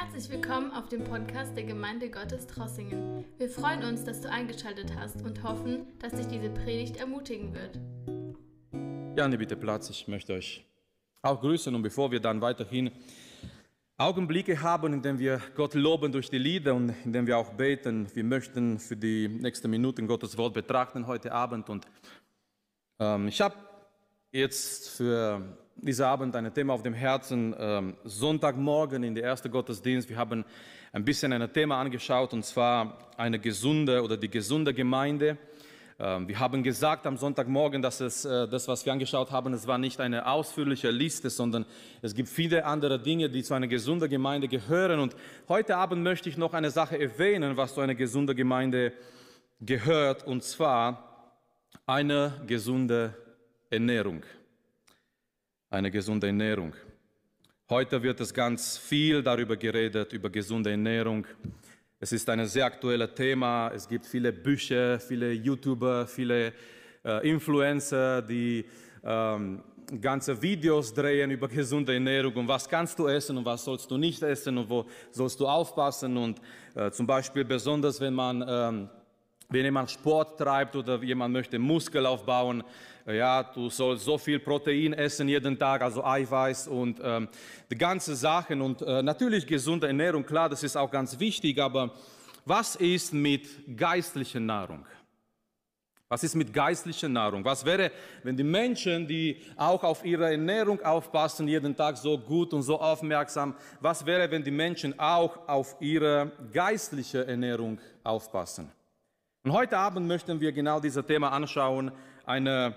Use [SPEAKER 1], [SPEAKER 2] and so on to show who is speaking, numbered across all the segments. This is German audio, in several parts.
[SPEAKER 1] Herzlich willkommen auf dem Podcast der Gemeinde Gottes Trossingen. Wir freuen uns, dass du eingeschaltet hast und hoffen, dass dich diese Predigt ermutigen wird.
[SPEAKER 2] Ja, bitte Platz. Ich möchte euch auch grüßen und bevor wir dann weiterhin Augenblicke haben, in denen wir Gott loben durch die Lieder und in denen wir auch beten, wir möchten für die nächsten Minuten Gottes Wort betrachten heute Abend und ähm, ich habe jetzt für diesen Abend ein Thema auf dem Herzen. Ähm, Sonntagmorgen in der ersten Gottesdienst. Wir haben ein bisschen ein Thema angeschaut und zwar eine gesunde oder die gesunde Gemeinde. Ähm, wir haben gesagt am Sonntagmorgen, dass es äh, das, was wir angeschaut haben, es war nicht eine ausführliche Liste, sondern es gibt viele andere Dinge, die zu einer gesunden Gemeinde gehören. Und heute Abend möchte ich noch eine Sache erwähnen, was zu einer gesunden Gemeinde gehört, und zwar eine gesunde Ernährung eine gesunde Ernährung. Heute wird es ganz viel darüber geredet, über gesunde Ernährung. Es ist ein sehr aktuelles Thema. Es gibt viele Bücher, viele YouTuber, viele äh, Influencer, die ähm, ganze Videos drehen über gesunde Ernährung und was kannst du essen und was sollst du nicht essen und wo sollst du aufpassen. Und äh, zum Beispiel besonders, wenn man ähm, wenn jemand Sport treibt oder jemand möchte Muskel aufbauen, ja, du sollst so viel Protein essen jeden Tag, also Eiweiß und ähm, die ganze Sachen und äh, natürlich gesunde Ernährung, klar, das ist auch ganz wichtig, aber was ist mit geistlicher Nahrung? Was ist mit geistlicher Nahrung? Was wäre, wenn die Menschen, die auch auf ihre Ernährung aufpassen, jeden Tag so gut und so aufmerksam, was wäre, wenn die Menschen auch auf ihre geistliche Ernährung aufpassen? Und heute Abend möchten wir genau dieses Thema anschauen, eine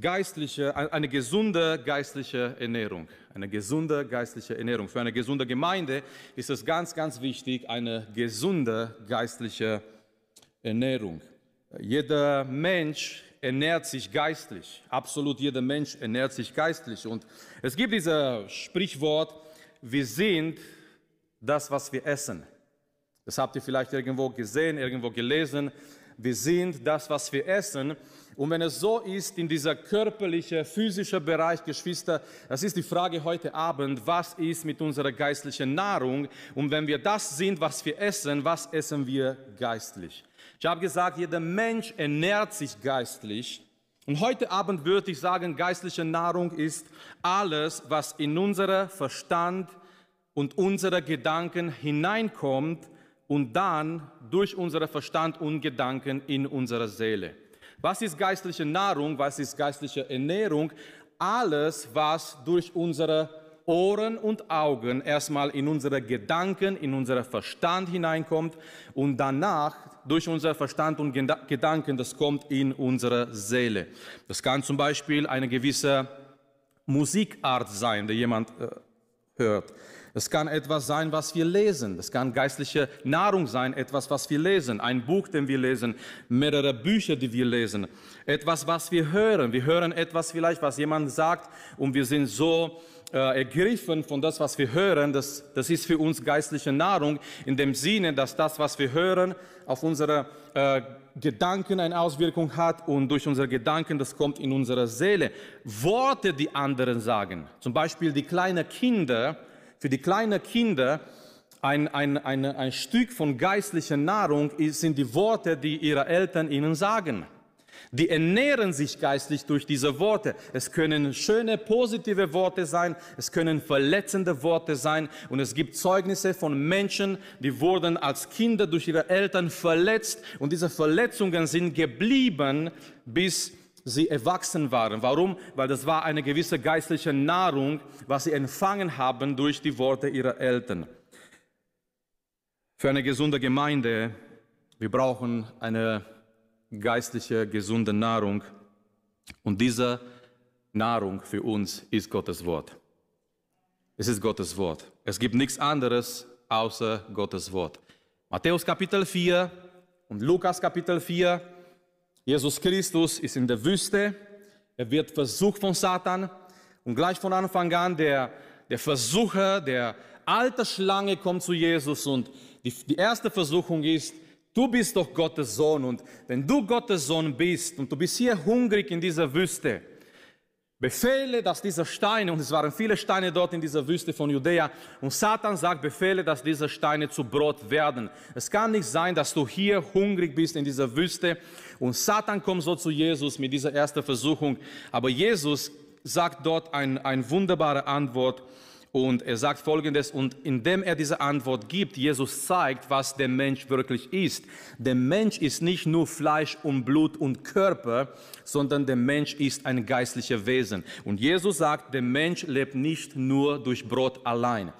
[SPEAKER 2] geistliche, eine gesunde geistliche Ernährung. Eine gesunde geistliche Ernährung. Für eine gesunde Gemeinde ist es ganz, ganz wichtig, eine gesunde geistliche Ernährung. Jeder Mensch ernährt sich geistlich. Absolut jeder Mensch ernährt sich geistlich. Und es gibt dieses Sprichwort, wir sind das, was wir essen. Das habt ihr vielleicht irgendwo gesehen, irgendwo gelesen. Wir sind das, was wir essen. Und wenn es so ist in dieser körperlichen, physischen Bereich, Geschwister, das ist die Frage heute Abend, was ist mit unserer geistlichen Nahrung? Und wenn wir das sind, was wir essen, was essen wir geistlich? Ich habe gesagt, jeder Mensch ernährt sich geistlich. Und heute Abend würde ich sagen, geistliche Nahrung ist alles, was in unseren Verstand und unsere Gedanken hineinkommt und dann durch unseren Verstand und Gedanken in unsere Seele. Was ist geistliche Nahrung? Was ist geistliche Ernährung? Alles, was durch unsere Ohren und Augen erstmal in unsere Gedanken, in unseren Verstand hineinkommt und danach durch unser Verstand und Gedanken, das kommt in unsere Seele. Das kann zum Beispiel eine gewisse Musikart sein, die jemand äh, hört. Es kann etwas sein, was wir lesen. Es kann geistliche Nahrung sein, etwas, was wir lesen. Ein Buch, den wir lesen, mehrere Bücher, die wir lesen. Etwas, was wir hören. Wir hören etwas vielleicht, was jemand sagt und wir sind so äh, ergriffen von das, was wir hören. Das, das ist für uns geistliche Nahrung in dem Sinne, dass das, was wir hören, auf unsere äh, Gedanken eine Auswirkung hat und durch unsere Gedanken, das kommt in unsere Seele. Worte, die anderen sagen. Zum Beispiel die kleinen Kinder, für die kleinen Kinder ein, ein, ein, ein Stück von geistlicher Nahrung sind die Worte, die ihre Eltern ihnen sagen. Die ernähren sich geistlich durch diese Worte. Es können schöne, positive Worte sein, es können verletzende Worte sein und es gibt Zeugnisse von Menschen, die wurden als Kinder durch ihre Eltern verletzt und diese Verletzungen sind geblieben bis sie erwachsen waren. Warum? Weil das war eine gewisse geistliche Nahrung, was sie empfangen haben durch die Worte ihrer Eltern. Für eine gesunde Gemeinde, wir brauchen eine geistliche, gesunde Nahrung. Und diese Nahrung für uns ist Gottes Wort. Es ist Gottes Wort. Es gibt nichts anderes außer Gottes Wort. Matthäus Kapitel 4 und Lukas Kapitel 4 Jesus Christus ist in der Wüste, er wird versucht von Satan. Und gleich von Anfang an der, der Versucher, der alte Schlange kommt zu Jesus. Und die, die erste Versuchung ist, du bist doch Gottes Sohn. Und wenn du Gottes Sohn bist und du bist hier hungrig in dieser Wüste, Befehle, dass diese Steine, und es waren viele Steine dort in dieser Wüste von Judäa, und Satan sagt, Befehle, dass diese Steine zu Brot werden. Es kann nicht sein, dass du hier hungrig bist in dieser Wüste und Satan kommt so zu Jesus mit dieser ersten Versuchung. Aber Jesus sagt dort eine ein wunderbare Antwort. Und er sagt folgendes, und indem er diese Antwort gibt, Jesus zeigt, was der Mensch wirklich ist. Der Mensch ist nicht nur Fleisch und Blut und Körper, sondern der Mensch ist ein geistliches Wesen. Und Jesus sagt, der Mensch lebt nicht nur durch Brot allein.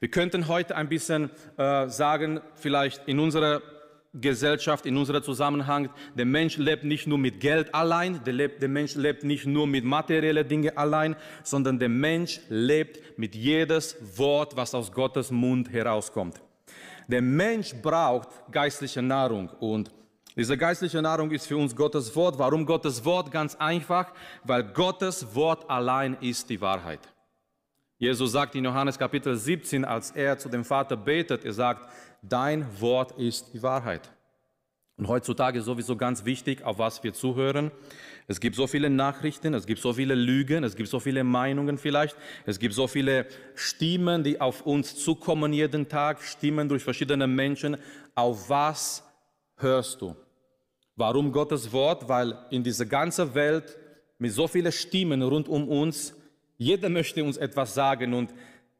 [SPEAKER 2] Wir könnten heute ein bisschen äh, sagen, vielleicht in unserer Gesellschaft, in unserem Zusammenhang, der Mensch lebt nicht nur mit Geld allein, der, lebt, der Mensch lebt nicht nur mit materiellen Dingen allein, sondern der Mensch lebt mit jedes Wort, was aus Gottes Mund herauskommt. Der Mensch braucht geistliche Nahrung und diese geistliche Nahrung ist für uns Gottes Wort. Warum Gottes Wort? Ganz einfach, weil Gottes Wort allein ist die Wahrheit. Jesus sagt in Johannes Kapitel 17, als er zu dem Vater betet, er sagt, dein Wort ist die Wahrheit. Und heutzutage ist sowieso ganz wichtig, auf was wir zuhören. Es gibt so viele Nachrichten, es gibt so viele Lügen, es gibt so viele Meinungen vielleicht, es gibt so viele Stimmen, die auf uns zukommen jeden Tag, Stimmen durch verschiedene Menschen. Auf was hörst du? Warum Gottes Wort? Weil in dieser ganzen Welt mit so vielen Stimmen rund um uns, jeder möchte uns etwas sagen und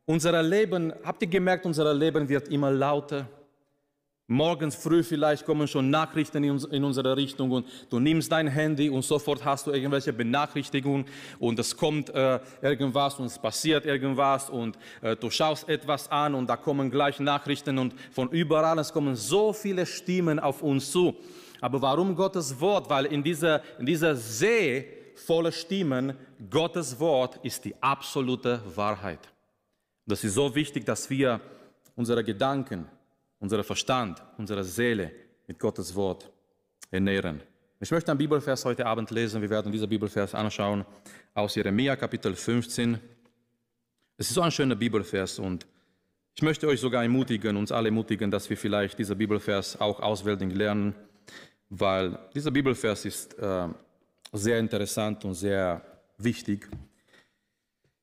[SPEAKER 2] unser Leben, habt ihr gemerkt, unser Leben wird immer lauter. Morgens früh vielleicht kommen schon Nachrichten in unsere Richtung und du nimmst dein Handy und sofort hast du irgendwelche Benachrichtigungen und es kommt äh, irgendwas und es passiert irgendwas und äh, du schaust etwas an und da kommen gleich Nachrichten und von überall, es kommen so viele Stimmen auf uns zu. Aber warum Gottes Wort? Weil in dieser, in dieser See voller Stimmen, Gottes Wort ist die absolute Wahrheit. Das ist so wichtig, dass wir unsere Gedanken, unseren Verstand, unsere Seele mit Gottes Wort ernähren. Ich möchte einen Bibelvers heute Abend lesen. Wir werden diesen Bibelvers anschauen aus Jeremia Kapitel 15. Es ist so ein schöner Bibelvers und ich möchte euch sogar ermutigen, uns alle ermutigen, dass wir vielleicht diesen Bibelvers auch auswendig lernen, weil dieser Bibelvers ist äh, sehr interessant und sehr wichtig.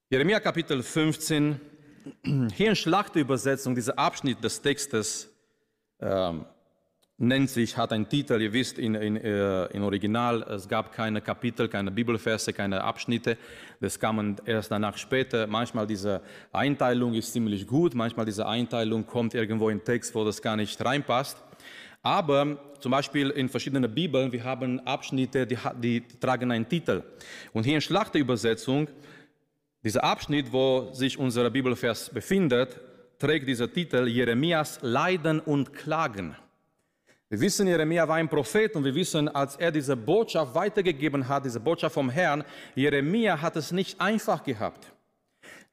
[SPEAKER 2] Jeremia Kapitel 15, hier in Schlachterübersetzung, dieser Abschnitt des Textes ähm, nennt sich, hat einen Titel, ihr wisst, in, in, äh, in Original, es gab keine Kapitel, keine Bibelverse, keine Abschnitte, das kam erst danach später. Manchmal diese Einteilung ist ziemlich gut, manchmal diese Einteilung kommt irgendwo in Text, wo das gar nicht reinpasst. Aber zum Beispiel in verschiedenen Bibeln, wir haben Abschnitte, die, die, tragen einen Titel. Und hier in Schlachterübersetzung dieser Abschnitt, wo sich unser Bibelvers befindet, trägt dieser Titel Jeremias Leiden und Klagen. Wir wissen, Jeremia war ein Prophet und wir wissen, als er diese Botschaft weitergegeben hat, diese Botschaft vom Herrn, Jeremia hat es nicht einfach gehabt.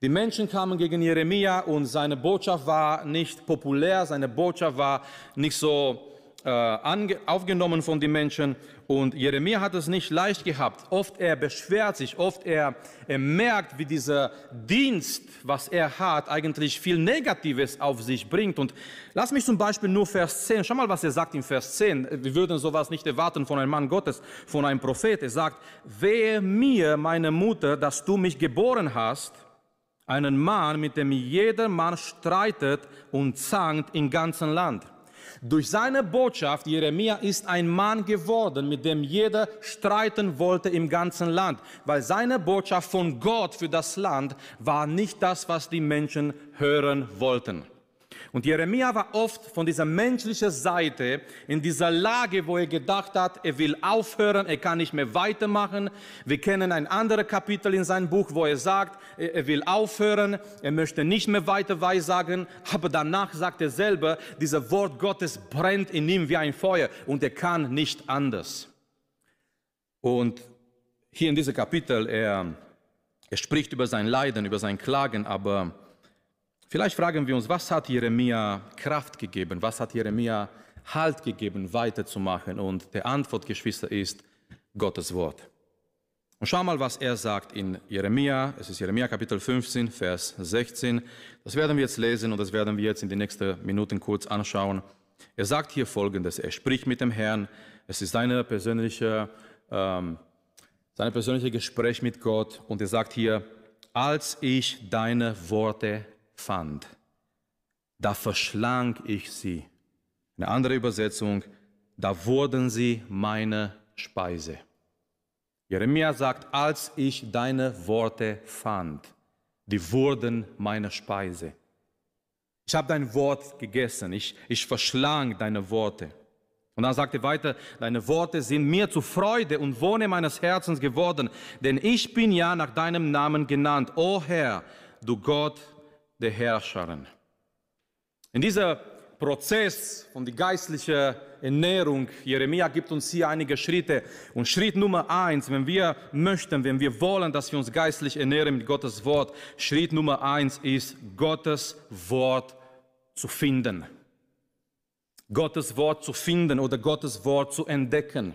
[SPEAKER 2] Die Menschen kamen gegen Jeremia und seine Botschaft war nicht populär, seine Botschaft war nicht so äh, aufgenommen von den Menschen. Und Jeremia hat es nicht leicht gehabt. Oft er beschwert sich, oft er, er merkt, wie dieser Dienst, was er hat, eigentlich viel Negatives auf sich bringt. Und lass mich zum Beispiel nur Vers 10, schau mal, was er sagt in Vers 10. Wir würden sowas nicht erwarten von einem Mann Gottes, von einem Prophet. Er sagt, wehe mir, meine Mutter, dass du mich geboren hast, einen Mann, mit dem jeder Mann streitet und zankt im ganzen Land. Durch seine Botschaft, Jeremia ist ein Mann geworden, mit dem jeder streiten wollte im ganzen Land, weil seine Botschaft von Gott für das Land war nicht das, was die Menschen hören wollten. Und Jeremia war oft von dieser menschlichen Seite in dieser Lage, wo er gedacht hat, er will aufhören, er kann nicht mehr weitermachen. Wir kennen ein anderes Kapitel in seinem Buch, wo er sagt, er will aufhören, er möchte nicht mehr weiter weissagen, aber danach sagt er selber, dieser Wort Gottes brennt in ihm wie ein Feuer und er kann nicht anders. Und hier in diesem Kapitel, er, er spricht über sein Leiden, über sein Klagen, aber Vielleicht fragen wir uns, was hat Jeremia Kraft gegeben? Was hat Jeremia Halt gegeben, weiterzumachen? Und die Antwort, Geschwister, ist Gottes Wort. Und schau mal, was er sagt in Jeremia. Es ist Jeremia Kapitel 15, Vers 16. Das werden wir jetzt lesen und das werden wir jetzt in den nächsten Minuten kurz anschauen. Er sagt hier Folgendes. Er spricht mit dem Herrn. Es ist seine persönliche ähm, sein persönliches Gespräch mit Gott und er sagt hier, als ich deine Worte fand, da verschlang ich sie. Eine andere Übersetzung, da wurden sie meine Speise. Jeremia sagt, als ich deine Worte fand, die wurden meine Speise. Ich habe dein Wort gegessen, ich, ich verschlang deine Worte. Und dann sagt er weiter, deine Worte sind mir zu Freude und Wohne meines Herzens geworden, denn ich bin ja nach deinem Namen genannt, o Herr, du Gott der Herrscherin. In dieser Prozess von der geistlichen Ernährung, Jeremia gibt uns hier einige Schritte. Und Schritt Nummer eins, wenn wir möchten, wenn wir wollen, dass wir uns geistlich ernähren mit Gottes Wort, Schritt Nummer eins ist, Gottes Wort zu finden. Gottes Wort zu finden oder Gottes Wort zu entdecken.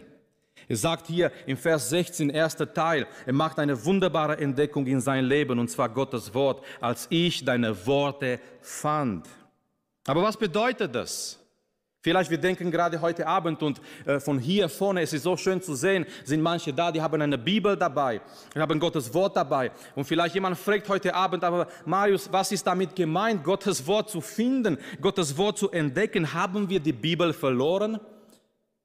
[SPEAKER 2] Er sagt hier im Vers 16, erster Teil, er macht eine wunderbare Entdeckung in sein Leben, und zwar Gottes Wort, als ich deine Worte fand. Aber was bedeutet das? Vielleicht wir denken gerade heute Abend und äh, von hier vorne, es ist so schön zu sehen, sind manche da, die haben eine Bibel dabei, die haben Gottes Wort dabei. Und vielleicht jemand fragt heute Abend, aber Marius, was ist damit gemeint, Gottes Wort zu finden, Gottes Wort zu entdecken? Haben wir die Bibel verloren?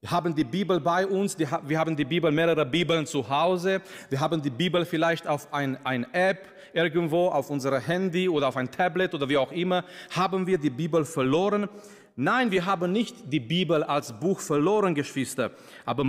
[SPEAKER 2] Wir haben die Bibel bei uns, die, wir haben die Bibel, mehrere Bibeln zu Hause, wir haben die Bibel vielleicht auf ein, ein App irgendwo, auf unser Handy oder auf ein Tablet oder wie auch immer. Haben wir die Bibel verloren? Nein, wir haben nicht die Bibel als Buch verloren, Geschwister, aber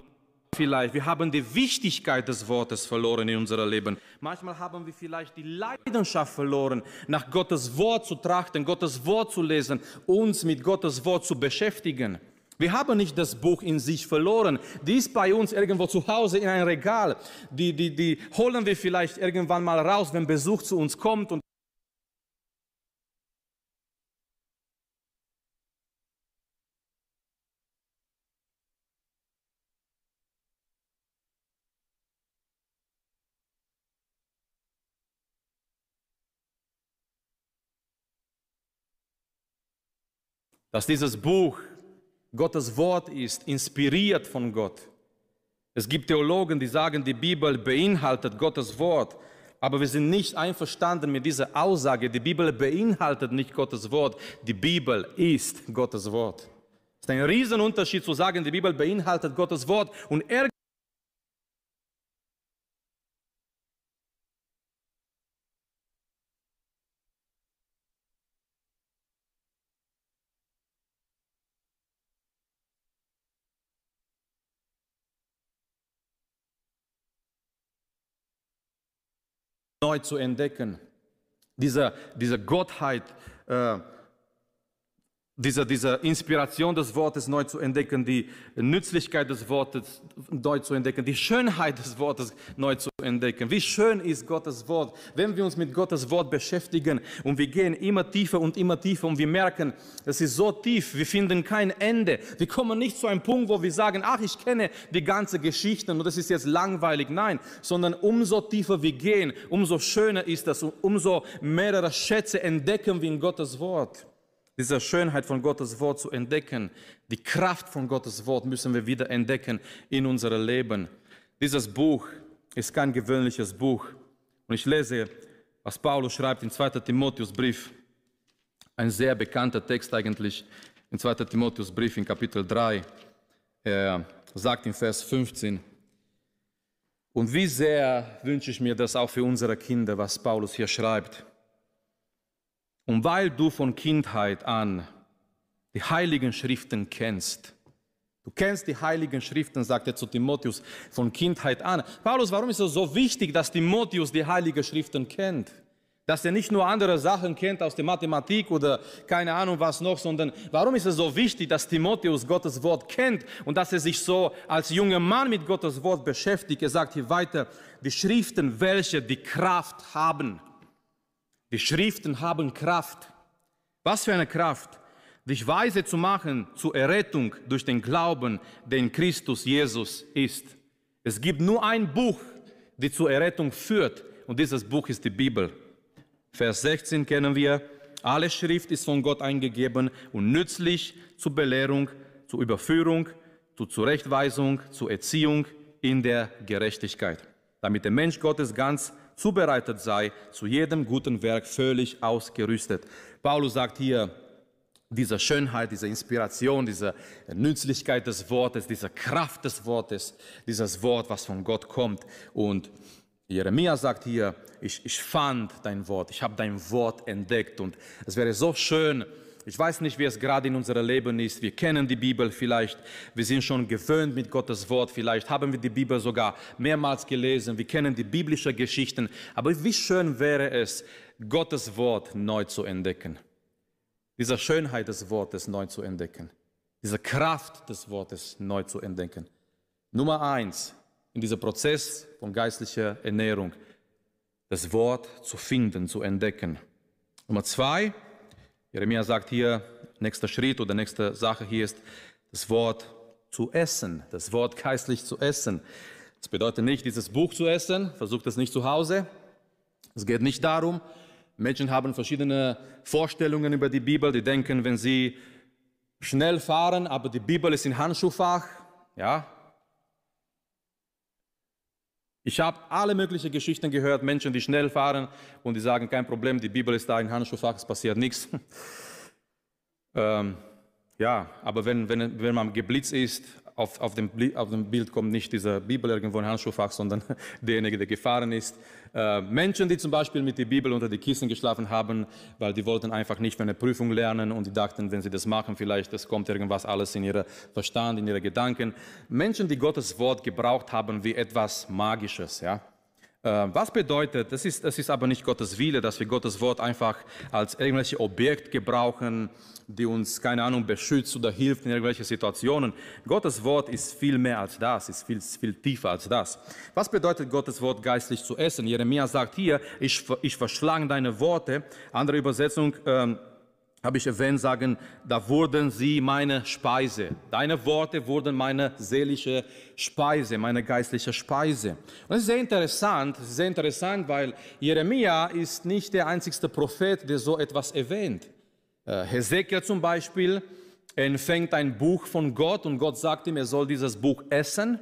[SPEAKER 2] vielleicht, wir haben die Wichtigkeit des Wortes verloren in unserem Leben. Manchmal haben wir vielleicht die Leidenschaft verloren, nach Gottes Wort zu trachten, Gottes Wort zu lesen, uns mit Gottes Wort zu beschäftigen. Wir haben nicht das Buch in sich verloren. Die ist bei uns irgendwo zu Hause in einem Regal. Die, die, die holen wir vielleicht irgendwann mal raus, wenn Besuch zu uns kommt. Und dass dieses Buch Gottes Wort ist, inspiriert von Gott. Es gibt Theologen, die sagen, die Bibel beinhaltet Gottes Wort, aber wir sind nicht einverstanden mit dieser Aussage, die Bibel beinhaltet nicht Gottes Wort, die Bibel ist Gottes Wort. Es ist ein Riesenunterschied zu sagen, die Bibel beinhaltet Gottes Wort und er neu zu entdecken. Diese, diese Gottheit, äh, diese, diese Inspiration des Wortes neu zu entdecken, die Nützlichkeit des Wortes neu zu entdecken, die Schönheit des Wortes neu zu entdecken. Wie schön ist Gottes Wort, wenn wir uns mit Gottes Wort beschäftigen und wir gehen immer tiefer und immer tiefer und wir merken, es ist so tief, wir finden kein Ende. Wir kommen nicht zu einem Punkt, wo wir sagen, ach, ich kenne die ganze Geschichte und das ist jetzt langweilig. Nein, sondern umso tiefer wir gehen, umso schöner ist das und umso mehrere Schätze entdecken wir in Gottes Wort diese Schönheit von Gottes Wort zu entdecken. Die Kraft von Gottes Wort müssen wir wieder entdecken in unserem Leben. Dieses Buch ist kein gewöhnliches Buch. Und ich lese, was Paulus schreibt in 2. Timotheusbrief. Ein sehr bekannter Text eigentlich in 2. Timotheusbrief in Kapitel 3. Er sagt in Vers 15, und wie sehr wünsche ich mir das auch für unsere Kinder, was Paulus hier schreibt. Und weil du von Kindheit an die heiligen Schriften kennst, du kennst die heiligen Schriften, sagt er zu Timotheus, von Kindheit an. Paulus, warum ist es so wichtig, dass Timotheus die heiligen Schriften kennt? Dass er nicht nur andere Sachen kennt aus der Mathematik oder keine Ahnung was noch, sondern warum ist es so wichtig, dass Timotheus Gottes Wort kennt und dass er sich so als junger Mann mit Gottes Wort beschäftigt? Er sagt hier weiter, die Schriften, welche die Kraft haben, die Schriften haben Kraft. Was für eine Kraft, dich weise zu machen zur Errettung durch den Glauben, den Christus Jesus ist. Es gibt nur ein Buch, das zur Errettung führt, und dieses Buch ist die Bibel. Vers 16 kennen wir, alle Schrift ist von Gott eingegeben und nützlich zur Belehrung, zur Überführung, zur Zurechtweisung, zur Erziehung in der Gerechtigkeit damit der Mensch Gottes ganz zubereitet sei, zu jedem guten Werk völlig ausgerüstet. Paulus sagt hier, diese Schönheit, diese Inspiration, diese Nützlichkeit des Wortes, diese Kraft des Wortes, dieses Wort, was von Gott kommt. Und Jeremia sagt hier, ich, ich fand dein Wort, ich habe dein Wort entdeckt. Und es wäre so schön, ich weiß nicht, wie es gerade in unserem Leben ist. Wir kennen die Bibel vielleicht. Wir sind schon gewöhnt mit Gottes Wort. Vielleicht haben wir die Bibel sogar mehrmals gelesen. Wir kennen die biblischen Geschichten. Aber wie schön wäre es, Gottes Wort neu zu entdecken. Diese Schönheit des Wortes neu zu entdecken. Diese Kraft des Wortes neu zu entdecken. Nummer eins in diesem Prozess von geistlicher Ernährung, das Wort zu finden, zu entdecken. Nummer zwei, Jeremia sagt hier, nächster Schritt oder nächste Sache hier ist, das Wort zu essen, das Wort geistlich zu essen. Das bedeutet nicht, dieses Buch zu essen, versucht es nicht zu Hause. Es geht nicht darum, Menschen haben verschiedene Vorstellungen über die Bibel, die denken, wenn sie schnell fahren, aber die Bibel ist in Handschuhfach, ja, ich habe alle möglichen Geschichten gehört, Menschen, die schnell fahren und die sagen, kein Problem, die Bibel ist da in Handschuhfach, es passiert nichts. ähm, ja, aber wenn, wenn, wenn man geblitzt ist, auf, auf, dem, auf dem Bild kommt nicht diese Bibel irgendwo in Handschuhfach, sondern derjenige, der gefahren ist. Äh, Menschen, die zum Beispiel mit der Bibel unter die Kissen geschlafen haben, weil die wollten einfach nicht für eine Prüfung lernen und die dachten, wenn sie das machen, vielleicht das kommt irgendwas alles in ihren Verstand, in ihre Gedanken. Menschen, die Gottes Wort gebraucht haben wie etwas Magisches, ja. Äh, was bedeutet, das ist, das ist aber nicht Gottes Wille, dass wir Gottes Wort einfach als irgendwelche Objekt gebrauchen, die uns, keine Ahnung, beschützt oder hilft in irgendwelchen Situationen. Gottes Wort ist viel mehr als das, ist viel, viel tiefer als das. Was bedeutet Gottes Wort geistlich zu essen? Jeremia sagt hier, ich, ich verschlang deine Worte. Andere Übersetzung, ähm, habe ich erwähnt, sagen, da wurden sie meine Speise. Deine Worte wurden meine seelische Speise, meine geistliche Speise. Und das ist sehr interessant, sehr interessant, weil Jeremia ist nicht der einzigste Prophet, der so etwas erwähnt. Äh, Hesekiel zum Beispiel empfängt ein Buch von Gott und Gott sagt ihm, er soll dieses Buch essen.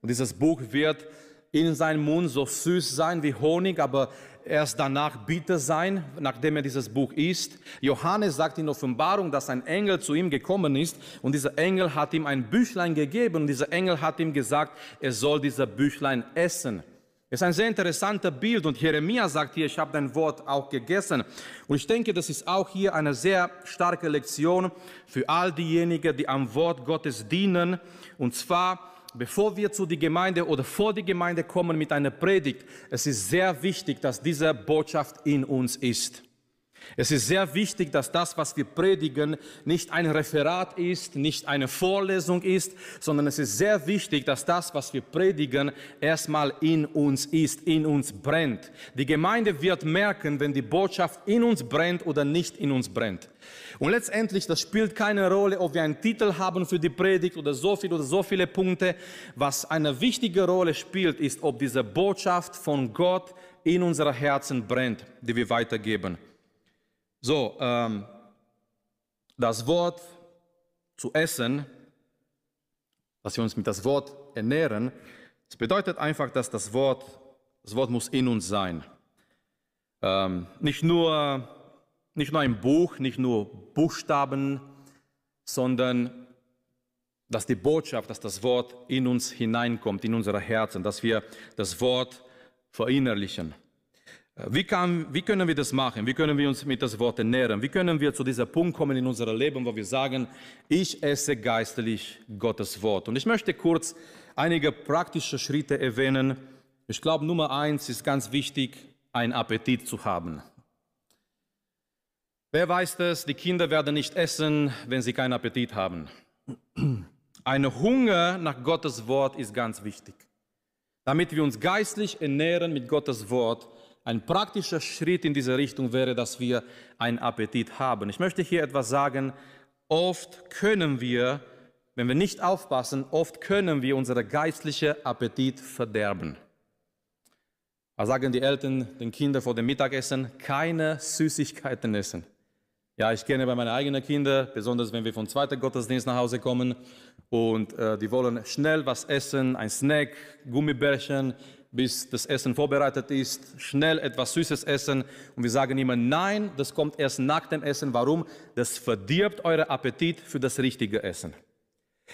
[SPEAKER 2] Und dieses Buch wird in seinem Mund so süß sein wie Honig, aber erst danach bitter sein, nachdem er dieses Buch isst. Johannes sagt in Offenbarung, dass ein Engel zu ihm gekommen ist und dieser Engel hat ihm ein Büchlein gegeben und dieser Engel hat ihm gesagt, er soll dieser Büchlein essen. Es ist ein sehr interessanter Bild und Jeremia sagt hier, ich habe dein Wort auch gegessen. Und ich denke, das ist auch hier eine sehr starke Lektion für all diejenigen, die am Wort Gottes dienen. Und zwar, bevor wir zu die Gemeinde oder vor die Gemeinde kommen mit einer Predigt, es ist sehr wichtig, dass diese Botschaft in uns ist. Es ist sehr wichtig, dass das, was wir predigen, nicht ein Referat ist, nicht eine Vorlesung ist, sondern es ist sehr wichtig, dass das, was wir predigen, erstmal in uns ist, in uns brennt. Die Gemeinde wird merken, wenn die Botschaft in uns brennt oder nicht in uns brennt. Und letztendlich, das spielt keine Rolle, ob wir einen Titel haben für die Predigt oder so viel oder so viele Punkte. Was eine wichtige Rolle spielt, ist, ob diese Botschaft von Gott in unsere Herzen brennt, die wir weitergeben. So, ähm, das Wort zu essen, dass wir uns mit das Wort ernähren, das bedeutet einfach, dass das Wort, das Wort muss in uns sein. Ähm, nicht, nur, nicht nur ein Buch, nicht nur Buchstaben, sondern dass die Botschaft, dass das Wort in uns hineinkommt, in unsere Herzen, dass wir das Wort verinnerlichen. Wie, kann, wie, können wir das machen? Wie können wir uns mit das Wort ernähren? Wie können wir zu diesem Punkt kommen in unserem Leben, wo wir sagen, ich esse geistlich Gottes Wort? Und ich möchte kurz einige praktische Schritte erwähnen. Ich glaube, Nummer eins ist ganz wichtig, einen Appetit zu haben. Wer weiß das? Die Kinder werden nicht essen, wenn sie keinen Appetit haben. Ein Hunger nach Gottes Wort ist ganz wichtig. Damit wir uns geistlich ernähren mit Gottes Wort, ein praktischer Schritt in diese Richtung wäre, dass wir einen Appetit haben. Ich möchte hier etwas sagen. Oft können wir, wenn wir nicht aufpassen, oft können wir unseren geistlichen Appetit verderben. Da sagen die Eltern den Kindern vor dem Mittagessen, keine Süßigkeiten essen. Ja, ich kenne bei meinen eigenen Kindern, besonders wenn wir vom zweiten Gottesdienst nach Hause kommen und äh, die wollen schnell was essen, ein Snack, Gummibärchen, bis das Essen vorbereitet ist, schnell etwas Süßes essen und wir sagen immer, nein, das kommt erst nach dem Essen. Warum? Das verdirbt euren Appetit für das richtige Essen.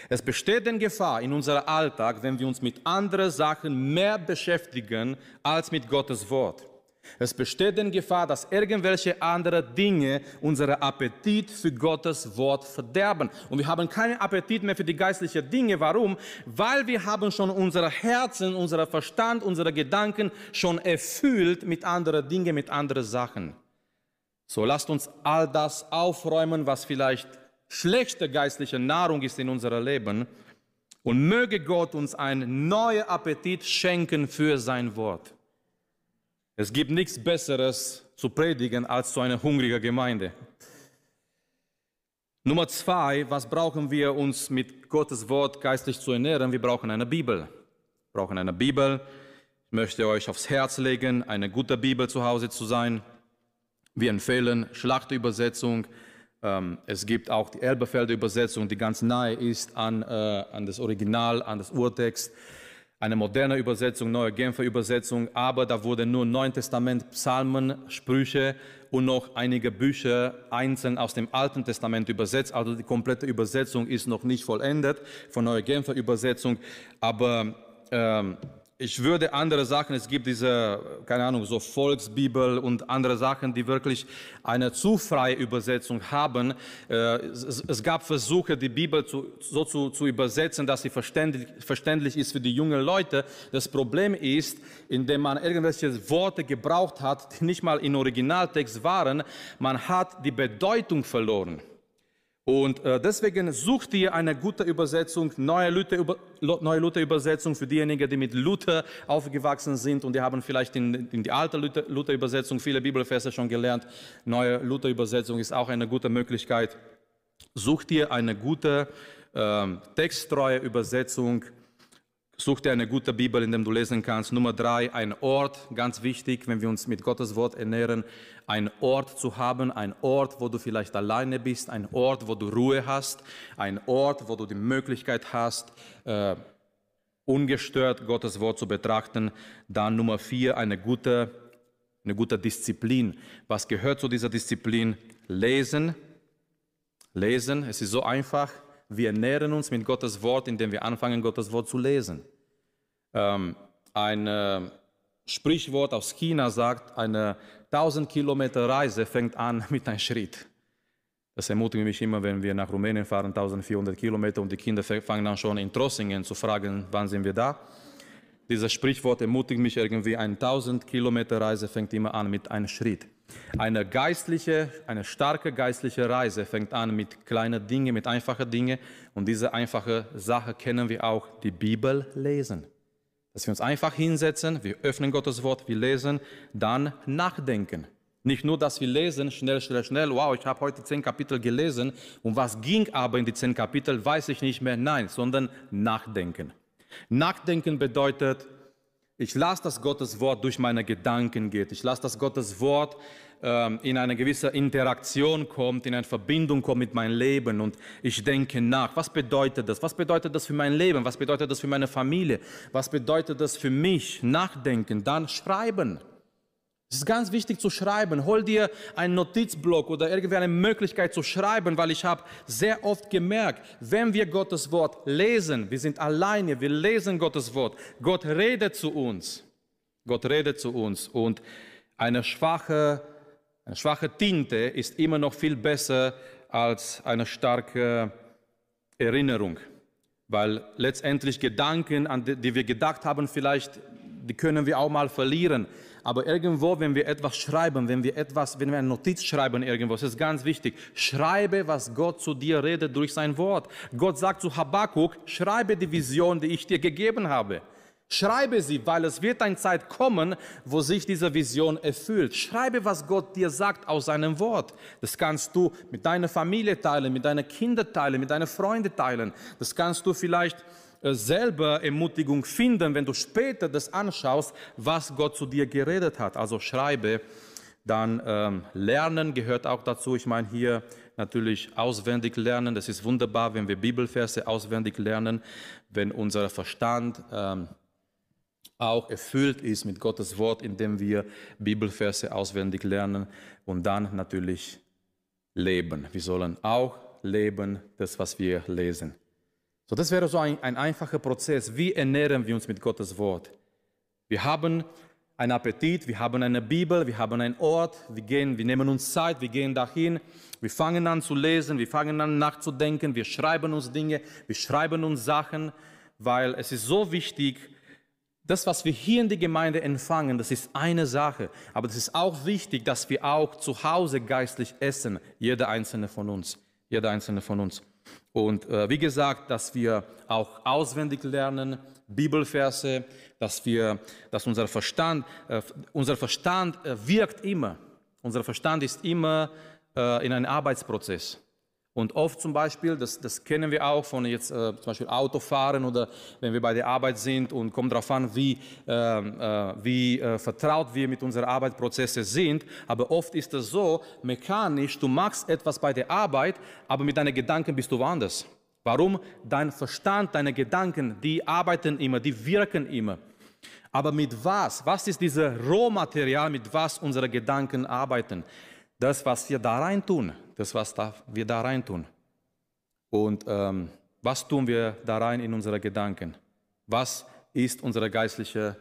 [SPEAKER 2] Es besteht eine Gefahr in unserem Alltag, wenn wir uns mit anderen Sachen mehr beschäftigen als mit Gottes Wort. Es besteht eine Gefahr, dass irgendwelche andere Dinge unseren Appetit für Gottes Wort verderben. Und wir haben keinen Appetit mehr für die geistlichen Dinge. Warum? Weil wir haben schon unser Herzen, unser Verstand, unsere Gedanken schon erfüllt mit anderen Dingen, mit anderen Sachen. So lasst uns all das aufräumen, was vielleicht schlechte geistliche Nahrung ist in unserem Leben. Und möge Gott uns einen neuen Appetit schenken für sein Wort. Es gibt nichts Besseres zu predigen als zu einer hungrigen Gemeinde. Nummer zwei, was brauchen wir uns mit Gottes Wort geistlich zu ernähren? Wir brauchen eine Bibel. Wir brauchen eine Bibel. Ich möchte euch aufs Herz legen, eine gute Bibel zu Hause zu sein. Wir empfehlen Schlachtübersetzung. Ähm, es gibt auch die Elberfelder Übersetzung, die ganz nahe ist an, äh, an das Original, an das Urtext eine moderne Übersetzung, neue Genfer Übersetzung, aber da wurden nur Neuen Testament, Psalmen, Sprüche und noch einige Bücher einzeln aus dem Alten Testament übersetzt. Also die komplette Übersetzung ist noch nicht vollendet von Neue Genfer Übersetzung, aber ähm, ich würde andere Sachen, es gibt diese, keine Ahnung, so Volksbibel und andere Sachen, die wirklich eine zu freie Übersetzung haben. Äh, es, gab Versuche, die Bibel so zu, zu übersetzen, dass sie verständlich, verständlich ist für die jungen Leute. Das Problem ist, indem man irgendwelche Worte gebraucht hat, die nicht mal im Originaltext waren, man hat die Bedeutung verloren. Und äh, deswegen sucht ihr eine gute Übersetzung, neue Luther-Übersetzung für diejenigen, die mit Luther aufgewachsen sind und die haben vielleicht in, in die alte Luther-Übersetzung viele Bibelverse schon gelernt. Neue Luther-Übersetzung ist auch eine gute Möglichkeit. Sucht ihr eine gute, äh, texttreue Übersetzung Such dir eine gute Bibel, in der du lesen kannst. Nummer drei, ein Ort, ganz wichtig, wenn wir uns mit Gottes Wort ernähren, ein Ort zu haben, ein Ort, wo du vielleicht alleine bist, ein Ort, wo du Ruhe hast, ein Ort, wo du die Möglichkeit hast, äh, ungestört Gottes Wort zu betrachten. Dann Nummer vier, eine gute, eine gute Disziplin. Was gehört zu dieser Disziplin? Lesen. Lesen, es ist so einfach. Wir ernähren uns mit Gottes Wort, indem wir anfangen, Gottes Wort zu lesen. Ähm, ein Sprichwort aus China sagt, eine 1000 Kilometer Reise fängt an mit einem Schritt. Das ermutigt mich immer, wenn wir nach Rumänien fahren, 1400 Kilometer, und die Kinder fangen dann schon in Trossingen zu fragen, wann sind wir da. Dieses Sprichwort ermutigt mich irgendwie, eine 1000 Kilometer Reise fängt immer an mit einem Schritt. Eine geistliche, eine starke geistliche Reise fängt an mit kleinen Dingen, mit einfachen Dingen. Und diese einfache Sache kennen wir auch, die Bibel lesen. Dass wir uns einfach hinsetzen, wir öffnen Gottes Wort, wir lesen, dann nachdenken. Nicht nur, dass wir lesen, schnell, schnell, schnell, wow, ich habe heute zehn Kapitel gelesen und was ging aber in die zehn Kapitel, weiß ich nicht mehr. Nein, sondern nachdenken. Nachdenken bedeutet, ich lasse, dass Gottes Wort durch meine Gedanken geht. Ich lasse, dass Gottes Wort in eine gewisse Interaktion kommt, in eine Verbindung kommt mit meinem Leben und ich denke nach. Was bedeutet das? Was bedeutet das für mein Leben? Was bedeutet das für meine Familie? Was bedeutet das für mich? Nachdenken, dann schreiben. Es ist ganz wichtig zu schreiben. Hol dir einen Notizblock oder irgendwie eine Möglichkeit zu schreiben, weil ich habe sehr oft gemerkt, wenn wir Gottes Wort lesen, wir sind alleine, wir lesen Gottes Wort. Gott redet zu uns. Gott redet zu uns und eine schwache eine schwache Tinte ist immer noch viel besser als eine starke Erinnerung, weil letztendlich Gedanken, an die wir gedacht haben, vielleicht, die können wir auch mal verlieren. Aber irgendwo, wenn wir etwas schreiben, wenn wir etwas, wenn wir eine Notiz schreiben irgendwo, das ist ganz wichtig. Schreibe, was Gott zu dir redet durch sein Wort. Gott sagt zu Habakkuk, schreibe die Vision, die ich dir gegeben habe. Schreibe sie, weil es wird eine Zeit kommen, wo sich diese Vision erfüllt. Schreibe, was Gott dir sagt aus seinem Wort. Das kannst du mit deiner Familie teilen, mit deinen Kindern teilen, mit deinen Freunden teilen. Das kannst du vielleicht äh, selber Ermutigung finden, wenn du später das anschaust, was Gott zu dir geredet hat. Also schreibe, dann ähm, lernen gehört auch dazu. Ich meine hier natürlich auswendig lernen. Das ist wunderbar, wenn wir Bibelverse auswendig lernen, wenn unser Verstand ähm, auch erfüllt ist mit Gottes Wort, indem wir Bibelverse auswendig lernen und dann natürlich leben. Wir sollen auch leben, das, was wir lesen. So, das wäre so ein, ein einfacher Prozess. Wie ernähren wir uns mit Gottes Wort? Wir haben einen Appetit, wir haben eine Bibel, wir haben einen Ort, wir, gehen, wir nehmen uns Zeit, wir gehen dahin, wir fangen an zu lesen, wir fangen an nachzudenken, wir schreiben uns Dinge, wir schreiben uns Sachen, weil es ist so wichtig, das, was wir hier in der Gemeinde empfangen, das ist eine Sache, aber es ist auch wichtig, dass wir auch zu Hause geistlich essen, jeder einzelne von uns, jeder einzelne von uns. Und äh, wie gesagt, dass wir auch auswendig lernen, Bibelverse, dass, wir, dass unser Verstand, äh, unser Verstand äh, wirkt immer. Unser Verstand ist immer äh, in einem Arbeitsprozess. Und oft zum Beispiel, das, das kennen wir auch von jetzt äh, zum Beispiel Autofahren oder wenn wir bei der Arbeit sind und kommt darauf an, wie, ähm, äh, wie äh, vertraut wir mit unseren Arbeitsprozessen sind. Aber oft ist es so, mechanisch, du machst etwas bei der Arbeit, aber mit deinen Gedanken bist du woanders. Warum? Dein Verstand, deine Gedanken, die arbeiten immer, die wirken immer. Aber mit was? Was ist dieses Rohmaterial, mit was unsere Gedanken arbeiten? Das, was wir da rein tun, das, was wir da rein tun. Und ähm, was tun wir da rein in unsere Gedanken? Was ist unsere geistliche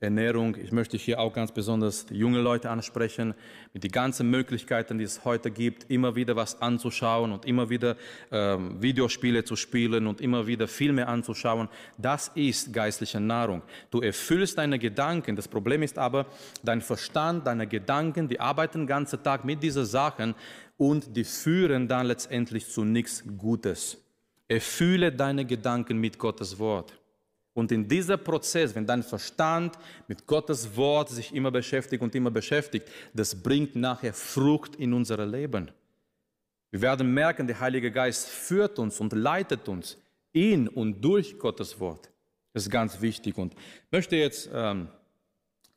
[SPEAKER 2] Ernährung. Ich möchte hier auch ganz besonders die jungen Leute ansprechen, mit den ganzen Möglichkeiten, die es heute gibt, immer wieder was anzuschauen und immer wieder ähm, Videospiele zu spielen und immer wieder Filme anzuschauen. Das ist geistliche Nahrung. Du erfüllst deine Gedanken. Das Problem ist aber, dein Verstand, deine Gedanken, die arbeiten den ganzen Tag mit diesen Sachen und die führen dann letztendlich zu nichts Gutes. Erfülle deine Gedanken mit Gottes Wort. Und in diesem Prozess, wenn dein Verstand mit Gottes Wort sich immer beschäftigt und immer beschäftigt, das bringt nachher Frucht in unser Leben. Wir werden merken, der Heilige Geist führt uns und leitet uns in und durch Gottes Wort. Das ist ganz wichtig. Und ich möchte jetzt ähm,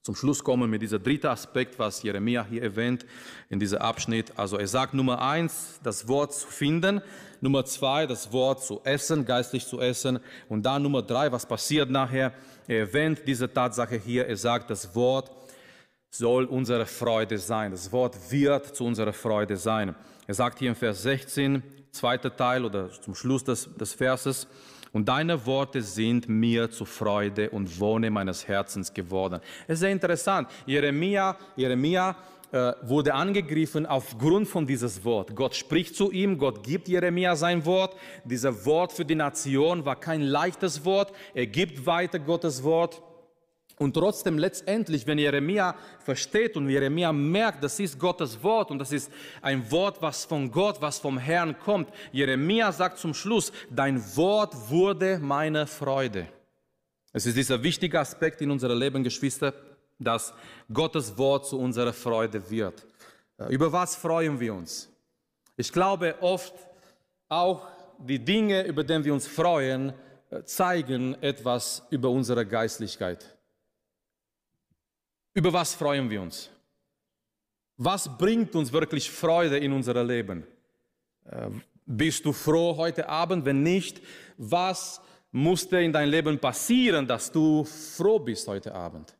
[SPEAKER 2] zum Schluss kommen mit diesem dritten Aspekt, was Jeremia hier erwähnt in diesem Abschnitt. Also er sagt Nummer eins, das Wort zu finden. Nummer zwei, das Wort zu essen, geistlich zu essen. Und dann Nummer drei, was passiert nachher? Er erwähnt diese Tatsache hier. Er sagt, das Wort soll unsere Freude sein. Das Wort wird zu unserer Freude sein. Er sagt hier im Vers 16, zweiter Teil oder zum Schluss des, des Verses, und deine Worte sind mir zu Freude und Wohne meines Herzens geworden. Es ist sehr interessant. Jeremia, Jeremia äh, wurde angegriffen aufgrund von dieses Wort. Gott spricht zu ihm, Gott gibt Jeremia sein Wort. Dieses Wort für die Nation war kein leichtes Wort. Er gibt weiter Gottes Wort. Und trotzdem letztendlich, wenn Jeremia versteht und Jeremia merkt, das ist Gottes Wort und das ist ein Wort, was von Gott, was vom Herrn kommt. Jeremia sagt zum Schluss, dein Wort wurde meine Freude. Es ist dieser wichtige Aspekt in unserem Leben, Geschwister, dass Gottes Wort zu unserer Freude wird. Über was freuen wir uns? Ich glaube oft auch die Dinge, über die wir uns freuen, äh, zeigen etwas über unsere Geistlichkeit. Über was freuen wir uns? Was bringt uns wirklich Freude in unser Leben? Äh, bist du froh heute Abend? Wenn nicht, was musste in deinem Leben passieren, dass du froh bist heute Abend?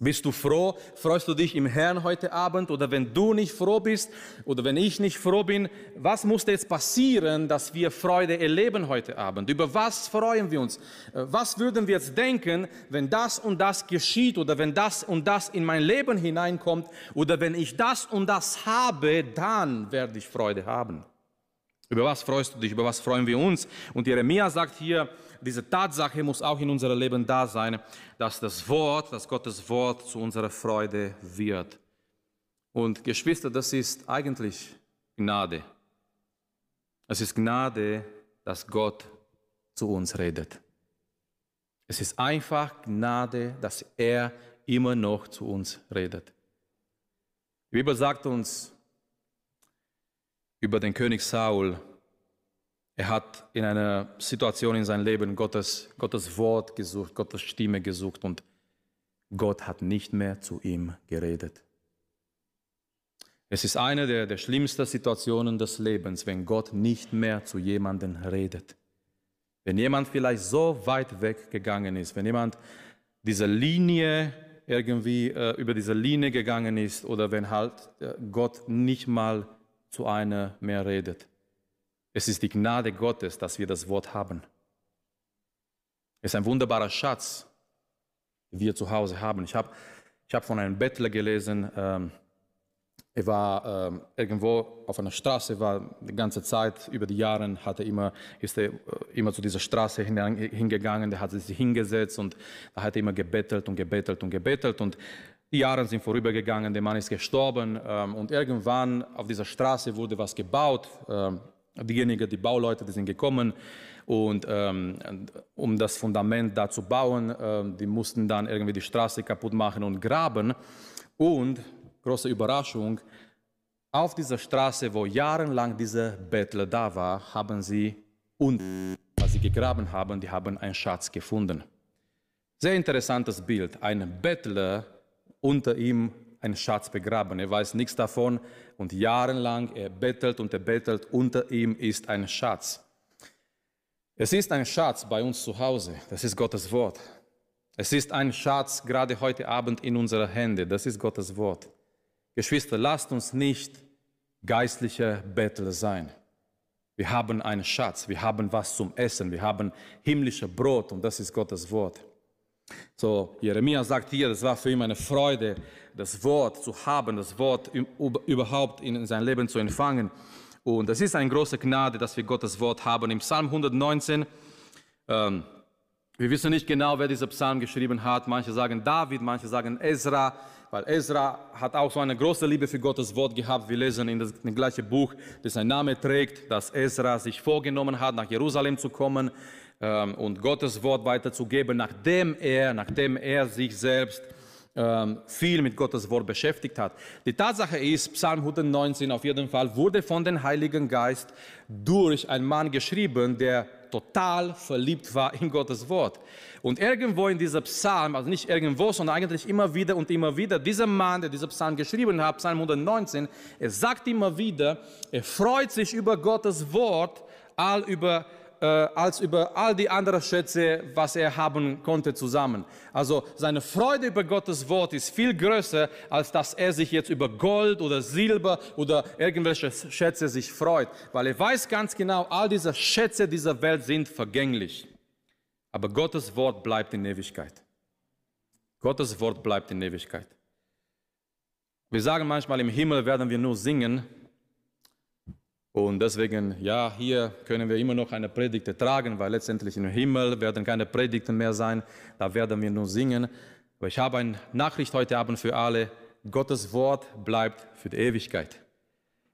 [SPEAKER 2] Bist du froh? Freust du dich im Herrn heute Abend? Oder wenn du nicht froh bist oder wenn ich nicht froh bin, was muss jetzt passieren, dass wir Freude erleben heute Abend? Über was freuen wir uns? Äh, was würden wir jetzt denken, wenn das und das geschieht oder wenn das und das in mein Leben hineinkommt oder wenn ich das und das habe, dann werde ich Freude haben. Über was freust du dich? Über was freuen wir uns? Und Jeremia sagt hier, diese Tatsache muss auch in unserem Leben da sein, dass das Wort, dass Gottes Wort zu unserer Freude wird. Und Geschwister, das ist eigentlich Gnade. Es ist Gnade, dass Gott zu uns redet. Es ist einfach Gnade, dass er immer noch zu uns redet. Die Bibel sagt uns über den König Saul, er hat in einer Situation in seinem Leben Gottes, Gottes Wort gesucht, Gottes Stimme gesucht und Gott hat nicht mehr zu ihm geredet. Es ist eine der, der schlimmsten Situationen des Lebens, wenn Gott nicht mehr zu jemandem redet. Wenn jemand vielleicht so weit weg gegangen ist, wenn jemand diese Linie irgendwie äh, über diese Linie gegangen ist oder wenn halt äh, Gott nicht mal zu einer mehr redet. Es ist die Gnade Gottes, dass wir das Wort haben. Es ist ein wunderbarer Schatz, den wir zu Hause haben. Ich habe ich hab von einem Bettler gelesen, ähm, er war ähm, irgendwo auf einer Straße, war die ganze Zeit, über die Jahre hat er immer, ist er äh, immer zu dieser Straße hingegangen, der hat sich hingesetzt und da hat er immer gebettelt und gebettelt und gebettelt und die Jahre sind vorübergegangen, der Mann ist gestorben ähm, und irgendwann auf dieser Straße wurde was gebaut. Ähm, diejenigen, die Bauleute, die sind gekommen und ähm, um das Fundament da zu bauen, ähm, die mussten dann irgendwie die Straße kaputt machen und graben und große Überraschung, auf dieser Straße, wo jahrelang dieser Bettler da war, haben sie und was sie gegraben haben, die haben einen Schatz gefunden. Sehr interessantes Bild. Ein Bettler, unter ihm ein Schatz begraben. Er weiß nichts davon und jahrelang er bettelt und er bettelt, unter ihm ist ein Schatz. Es ist ein Schatz bei uns zu Hause, das ist Gottes Wort. Es ist ein Schatz gerade heute Abend in unserer Hände, das ist Gottes Wort. Geschwister, lasst uns nicht geistliche Bettler sein. Wir haben einen Schatz, wir haben was zum Essen, wir haben himmlische Brot und das ist Gottes Wort. So, Jeremia sagt hier, das war für ihn eine Freude, das Wort zu haben, das Wort überhaupt in sein Leben zu empfangen. Und es ist eine große Gnade, dass wir Gottes Wort haben. Im Psalm 119, ähm, wir wissen nicht genau, wer diesen Psalm geschrieben hat. Manche sagen David, manche sagen Ezra weil Ezra hat auch so eine große Liebe für Gottes Wort gehabt. Wir lesen in das, in das gleiche Buch, das sein Name trägt, dass Ezra sich vorgenommen hat, nach Jerusalem zu kommen ähm, und Gottes Wort weiterzugeben, nachdem er, nachdem er sich selbst ähm, viel mit Gottes Wort beschäftigt hat. Die Tatsache ist, Psalm 119 auf jeden Fall wurde von dem Heiligen Geist durch einen Mann geschrieben, der total verliebt war in Gottes Wort. Und irgendwo in diesem Psalm, also nicht irgendwo, sondern eigentlich immer wieder und immer wieder, dieser Mann, der diesen Psalm geschrieben hat, Psalm 119, er sagt immer wieder, er freut sich über Gottes Wort, all über äh, als über all die anderen Schätze, was er haben konnte zusammen. Also seine Freude über Gottes Wort ist viel größer, als dass er sich jetzt über Gold oder Silber oder irgendwelche Schätze sich freut, weil er weiß ganz genau, all diese Schätze dieser Welt sind vergänglich. Aber Gottes Wort bleibt in Ewigkeit. Gottes Wort bleibt in Ewigkeit. Wir sagen manchmal, im Himmel werden wir nur singen, und deswegen, ja, hier können wir immer noch eine Predigt tragen, weil letztendlich im Himmel werden keine Predigten mehr sein, da werden wir nur singen. Aber ich habe eine Nachricht heute Abend für alle. Gottes Wort bleibt für die Ewigkeit.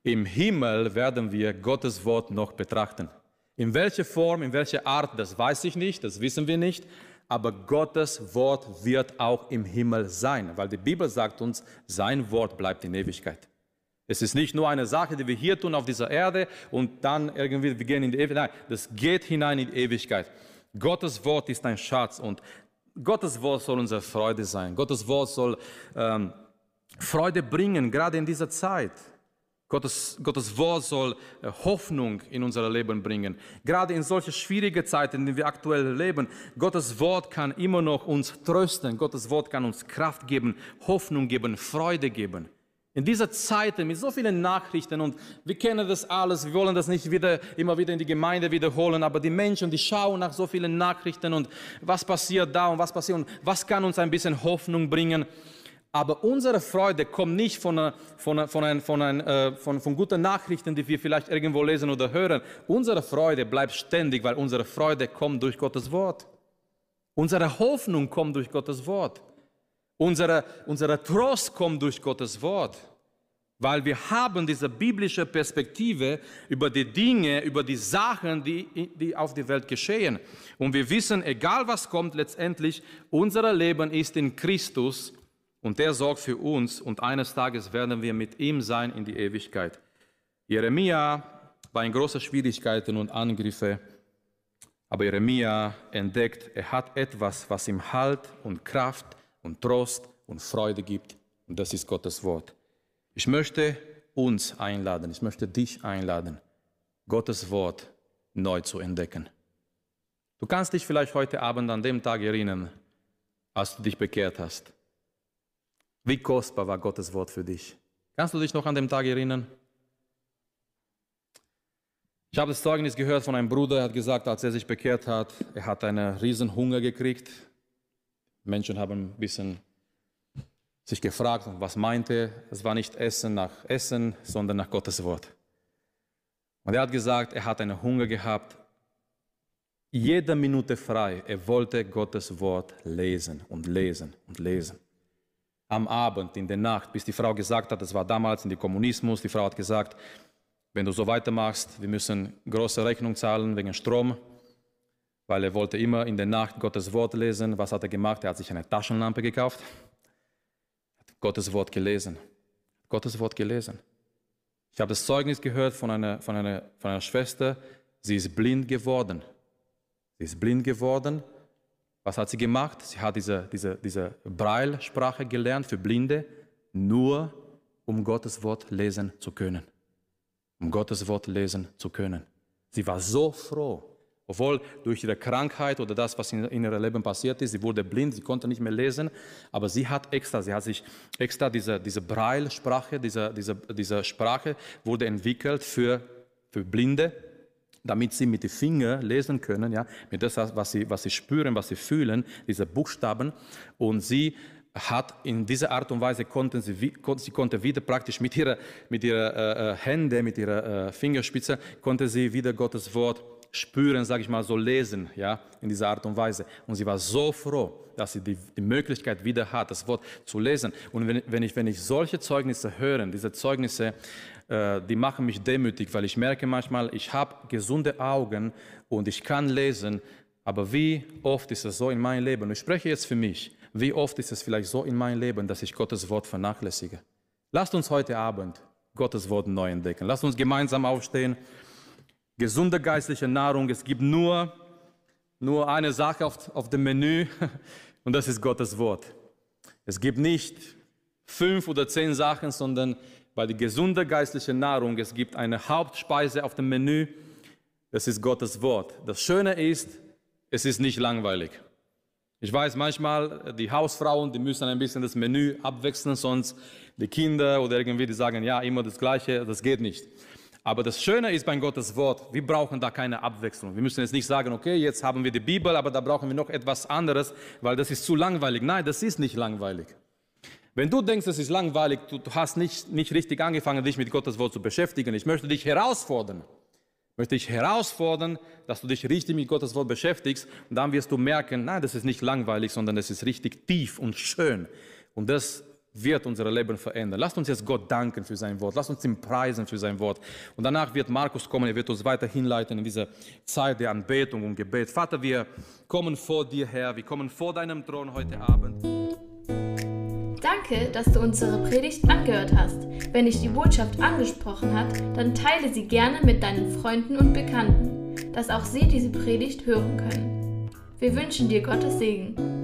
[SPEAKER 2] Im Himmel werden wir Gottes Wort noch betrachten. In welcher Form, in welcher Art, das weiß ich nicht, das wissen wir nicht. Aber Gottes Wort wird auch im Himmel sein, weil die Bibel sagt uns, sein Wort bleibt in Ewigkeit. Es ist nicht nur eine Sache, die wir hier tun auf dieser Erde und dann irgendwie wir gehen in die Ewigkeit. Nein, das geht hinein in die Ewigkeit. Gottes Wort ist ein Schatz und Gottes Wort soll unsere Freude sein. Gottes Wort soll ähm, Freude bringen, gerade in dieser Zeit. Gottes, Gottes Wort soll äh, Hoffnung in unser Leben bringen. Gerade in solche schwierigen Zeiten, in denen wir aktuell leben, Gottes Wort kann immer noch uns trösten. Gottes Wort kann uns Kraft geben, Hoffnung geben, Freude geben. In dieser Zeit mit so vielen Nachrichten und wir kennen das alles, wir wollen das nicht wieder, immer wieder in die Gemeinde wiederholen, aber die Menschen, die schauen nach so vielen Nachrichten und was passiert da und was passiert und was kann uns ein bisschen Hoffnung bringen. Aber unsere Freude kommt nicht von, von, von, von, äh, von, von guten Nachrichten, die wir vielleicht irgendwo lesen oder hören. Unsere Freude bleibt ständig, weil unsere Freude kommt durch Gottes Wort. Unsere Hoffnung kommt durch Gottes Wort. Unsere, unser Trost kommt durch Gottes Wort, weil wir haben diese biblische Perspektive über die Dinge, über die Sachen, die, die auf der Welt geschehen. Und wir wissen, egal was kommt, letztendlich, unser Leben ist in Christus und der sorgt für uns und eines Tages werden wir mit ihm sein in die Ewigkeit. Jeremia war in großen Schwierigkeiten und Angriffe, aber Jeremia entdeckt, er hat etwas, was ihm Halt und Kraft und Trost und Freude gibt. Und das ist Gottes Wort. Ich möchte uns einladen, ich möchte dich einladen, Gottes Wort neu zu entdecken. Du kannst dich vielleicht heute Abend an dem Tag erinnern, als du dich bekehrt hast? Wie kostbar war Gottes Wort für dich? Kannst du dich noch an den Tag erinnern? Ich habe das Zeugnis gehört von einem Bruder, er hat gesagt, als er sich bekehrt hat, er hat einen riesen Hunger gekriegt. Menschen haben ein bisschen sich gefragt, was meinte. Es war nicht Essen nach Essen, sondern nach Gottes Wort. Und er hat gesagt, er hat einen Hunger gehabt, jede Minute frei. Er wollte Gottes Wort lesen und lesen und lesen. Am Abend, in der Nacht, bis die Frau gesagt hat, das war damals in dem Kommunismus, die Frau hat gesagt, wenn du so weitermachst, wir müssen große Rechnung zahlen wegen Strom, weil er wollte immer in der Nacht Gottes Wort lesen. Was hat er gemacht? Er hat sich eine Taschenlampe gekauft, hat Gottes Wort gelesen, Gottes Wort gelesen. Ich habe das Zeugnis gehört von einer, von, einer, von einer Schwester, sie ist blind geworden. Sie ist blind geworden. Was hat sie gemacht? Sie hat diese, diese, diese Breilsprache gelernt für Blinde, nur um Gottes Wort lesen zu können um Gottes Wort lesen zu können. Sie war so froh, obwohl durch ihre Krankheit oder das, was in, in ihrem Leben passiert ist, sie wurde blind, sie konnte nicht mehr lesen, aber sie hat extra, sie hat sich extra diese, diese Braille-Sprache, diese, diese, diese Sprache wurde entwickelt für, für Blinde, damit sie mit den Fingern lesen können, ja, mit das, was sie, was sie spüren, was sie fühlen, diese Buchstaben. Und sie hat in dieser Art und Weise konnten sie, sie konnte wieder praktisch mit ihrer, mit ihrer äh, äh, Hände, mit ihrer äh, Fingerspitze, konnte sie wieder Gottes Wort spüren, sage ich mal, so lesen, ja, in dieser Art und Weise. Und sie war so froh, dass sie die, die Möglichkeit wieder hat, das Wort zu lesen. Und wenn, wenn, ich, wenn ich solche Zeugnisse höre, diese Zeugnisse, äh, die machen mich demütig, weil ich merke manchmal, ich habe gesunde Augen und ich kann lesen, aber wie oft ist es so in meinem Leben? Und ich spreche jetzt für mich. Wie oft ist es vielleicht so in meinem Leben, dass ich Gottes Wort vernachlässige? Lasst uns heute Abend Gottes Wort neu entdecken. Lasst uns gemeinsam aufstehen. Gesunde geistliche Nahrung. Es gibt nur, nur eine Sache auf, auf dem Menü und das ist Gottes Wort. Es gibt nicht fünf oder zehn Sachen, sondern bei der gesunden geistlichen Nahrung, es gibt eine Hauptspeise auf dem Menü, das ist Gottes Wort. Das Schöne ist, es ist nicht langweilig. Ich weiß manchmal, die Hausfrauen, die müssen ein bisschen das Menü abwechseln, sonst die Kinder oder irgendwie, die sagen, ja, immer das Gleiche, das geht nicht. Aber das Schöne ist bei Gottes Wort, wir brauchen da keine Abwechslung. Wir müssen jetzt nicht sagen, okay, jetzt haben wir die Bibel, aber da brauchen wir noch etwas anderes, weil das ist zu langweilig. Nein, das ist nicht langweilig. Wenn du denkst, es ist langweilig, du hast nicht, nicht richtig angefangen, dich mit Gottes Wort zu beschäftigen. Ich möchte dich herausfordern möchte ich herausfordern, dass du dich richtig mit Gottes Wort beschäftigst und dann wirst du merken, nein, das ist nicht langweilig, sondern es ist richtig tief und schön und das wird unser Leben verändern. Lasst uns jetzt Gott danken für sein Wort. Lasst uns ihm preisen für sein Wort. Und danach wird Markus kommen, er wird uns weiter hinleiten in diese Zeit der Anbetung und Gebet. Vater, wir kommen vor dir her, wir kommen vor deinem Thron heute Abend.
[SPEAKER 1] Danke, dass du unsere Predigt angehört hast. Wenn dich die Botschaft angesprochen hat, dann teile sie gerne mit deinen Freunden und Bekannten, dass auch sie diese Predigt hören können. Wir wünschen dir Gottes Segen.